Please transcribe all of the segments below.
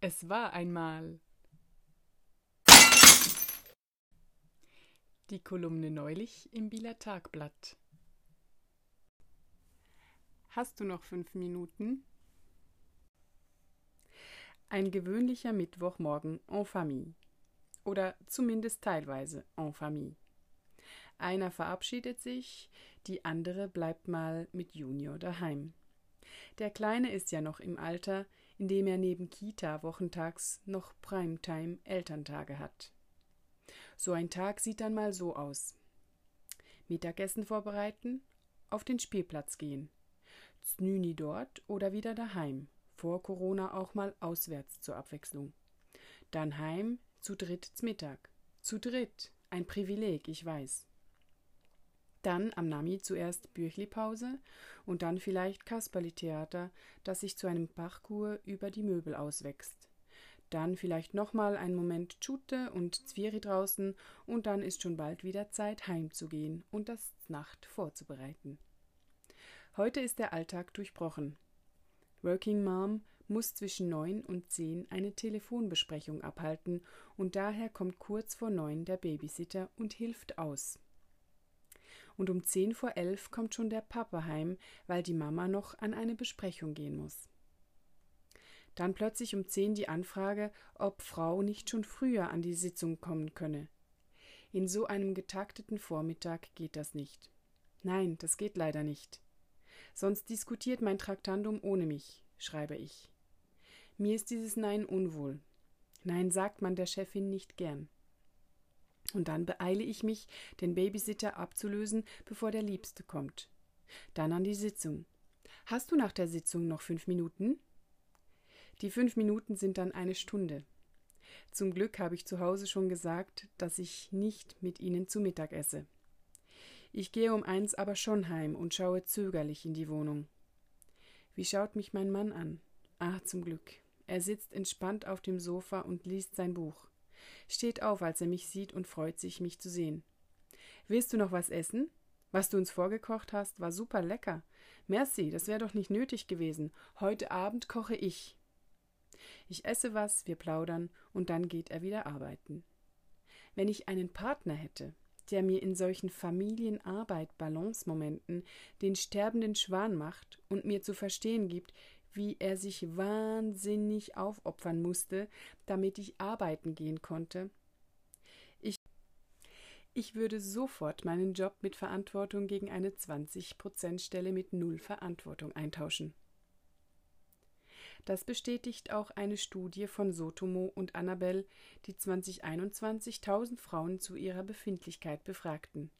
Es war einmal. Die Kolumne neulich im Bieler Tagblatt. Hast du noch fünf Minuten? Ein gewöhnlicher Mittwochmorgen en famille. Oder zumindest teilweise en famille. Einer verabschiedet sich, die andere bleibt mal mit Junior daheim. Der Kleine ist ja noch im Alter, in dem er neben Kita wochentags noch Primetime Elterntage hat. So ein Tag sieht dann mal so aus. Mittagessen vorbereiten, auf den Spielplatz gehen. Znüni dort oder wieder daheim. Vor Corona auch mal auswärts zur Abwechslung. Dann heim, zu dritt Mittag. Zu dritt, ein Privileg, ich weiß. Dann am Nami zuerst Büchlipause und dann vielleicht Kasperli-Theater, das sich zu einem Parcours über die Möbel auswächst. Dann vielleicht nochmal einen Moment Tschute und Zwieri draußen und dann ist schon bald wieder Zeit, heimzugehen und das Nacht vorzubereiten. Heute ist der Alltag durchbrochen. Working Mom muss zwischen neun und zehn eine Telefonbesprechung abhalten und daher kommt kurz vor neun der Babysitter und hilft aus und um zehn vor elf kommt schon der Papa heim, weil die Mama noch an eine Besprechung gehen muss. Dann plötzlich um zehn die Anfrage, ob Frau nicht schon früher an die Sitzung kommen könne. In so einem getakteten Vormittag geht das nicht. Nein, das geht leider nicht. Sonst diskutiert mein Traktandum ohne mich, schreibe ich. Mir ist dieses Nein unwohl. Nein sagt man der Chefin nicht gern. Und dann beeile ich mich, den Babysitter abzulösen, bevor der Liebste kommt. Dann an die Sitzung. Hast du nach der Sitzung noch fünf Minuten? Die fünf Minuten sind dann eine Stunde. Zum Glück habe ich zu Hause schon gesagt, dass ich nicht mit ihnen zu Mittag esse. Ich gehe um eins aber schon heim und schaue zögerlich in die Wohnung. Wie schaut mich mein Mann an? Ah, zum Glück. Er sitzt entspannt auf dem Sofa und liest sein Buch steht auf, als er mich sieht und freut sich, mich zu sehen. Willst du noch was essen? Was du uns vorgekocht hast, war super lecker. Merci, das wäre doch nicht nötig gewesen. Heute Abend koche ich. Ich esse was, wir plaudern, und dann geht er wieder arbeiten. Wenn ich einen Partner hätte, der mir in solchen Familienarbeit-Balance-Momenten den sterbenden Schwan macht und mir zu verstehen gibt, wie er sich wahnsinnig aufopfern musste, damit ich arbeiten gehen konnte. Ich, ich würde sofort meinen Job mit Verantwortung gegen eine 20%-Stelle mit Null Verantwortung eintauschen. Das bestätigt auch eine Studie von Sotomo und Annabelle, die 2021 1000 Frauen zu ihrer Befindlichkeit befragten.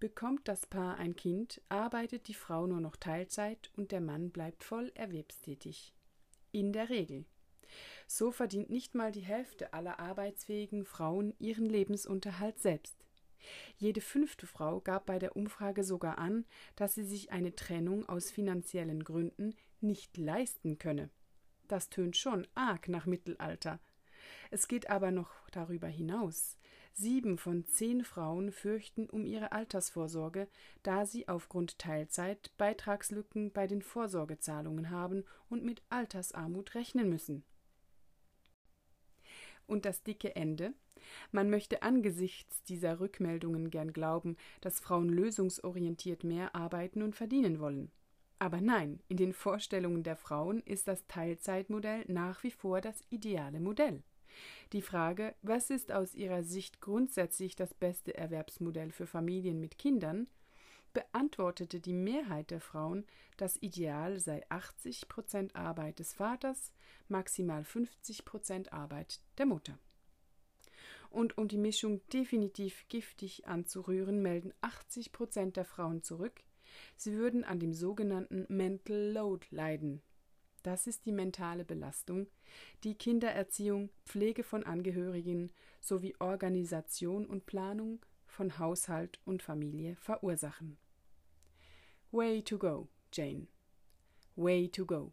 Bekommt das Paar ein Kind, arbeitet die Frau nur noch Teilzeit und der Mann bleibt voll erwerbstätig. In der Regel. So verdient nicht mal die Hälfte aller arbeitsfähigen Frauen ihren Lebensunterhalt selbst. Jede fünfte Frau gab bei der Umfrage sogar an, dass sie sich eine Trennung aus finanziellen Gründen nicht leisten könne. Das tönt schon arg nach Mittelalter. Es geht aber noch darüber hinaus. Sieben von zehn Frauen fürchten um ihre Altersvorsorge, da sie aufgrund Teilzeit Beitragslücken bei den Vorsorgezahlungen haben und mit Altersarmut rechnen müssen. Und das dicke Ende? Man möchte angesichts dieser Rückmeldungen gern glauben, dass Frauen lösungsorientiert mehr arbeiten und verdienen wollen. Aber nein, in den Vorstellungen der Frauen ist das Teilzeitmodell nach wie vor das ideale Modell. Die Frage, was ist aus ihrer Sicht grundsätzlich das beste Erwerbsmodell für Familien mit Kindern, beantwortete die Mehrheit der Frauen, das Ideal sei 80 Prozent Arbeit des Vaters, maximal 50 Prozent Arbeit der Mutter. Und um die Mischung definitiv giftig anzurühren, melden 80 Prozent der Frauen zurück, sie würden an dem sogenannten Mental Load leiden, das ist die mentale Belastung, die Kindererziehung, Pflege von Angehörigen sowie Organisation und Planung von Haushalt und Familie verursachen. Way to go, Jane. Way to go.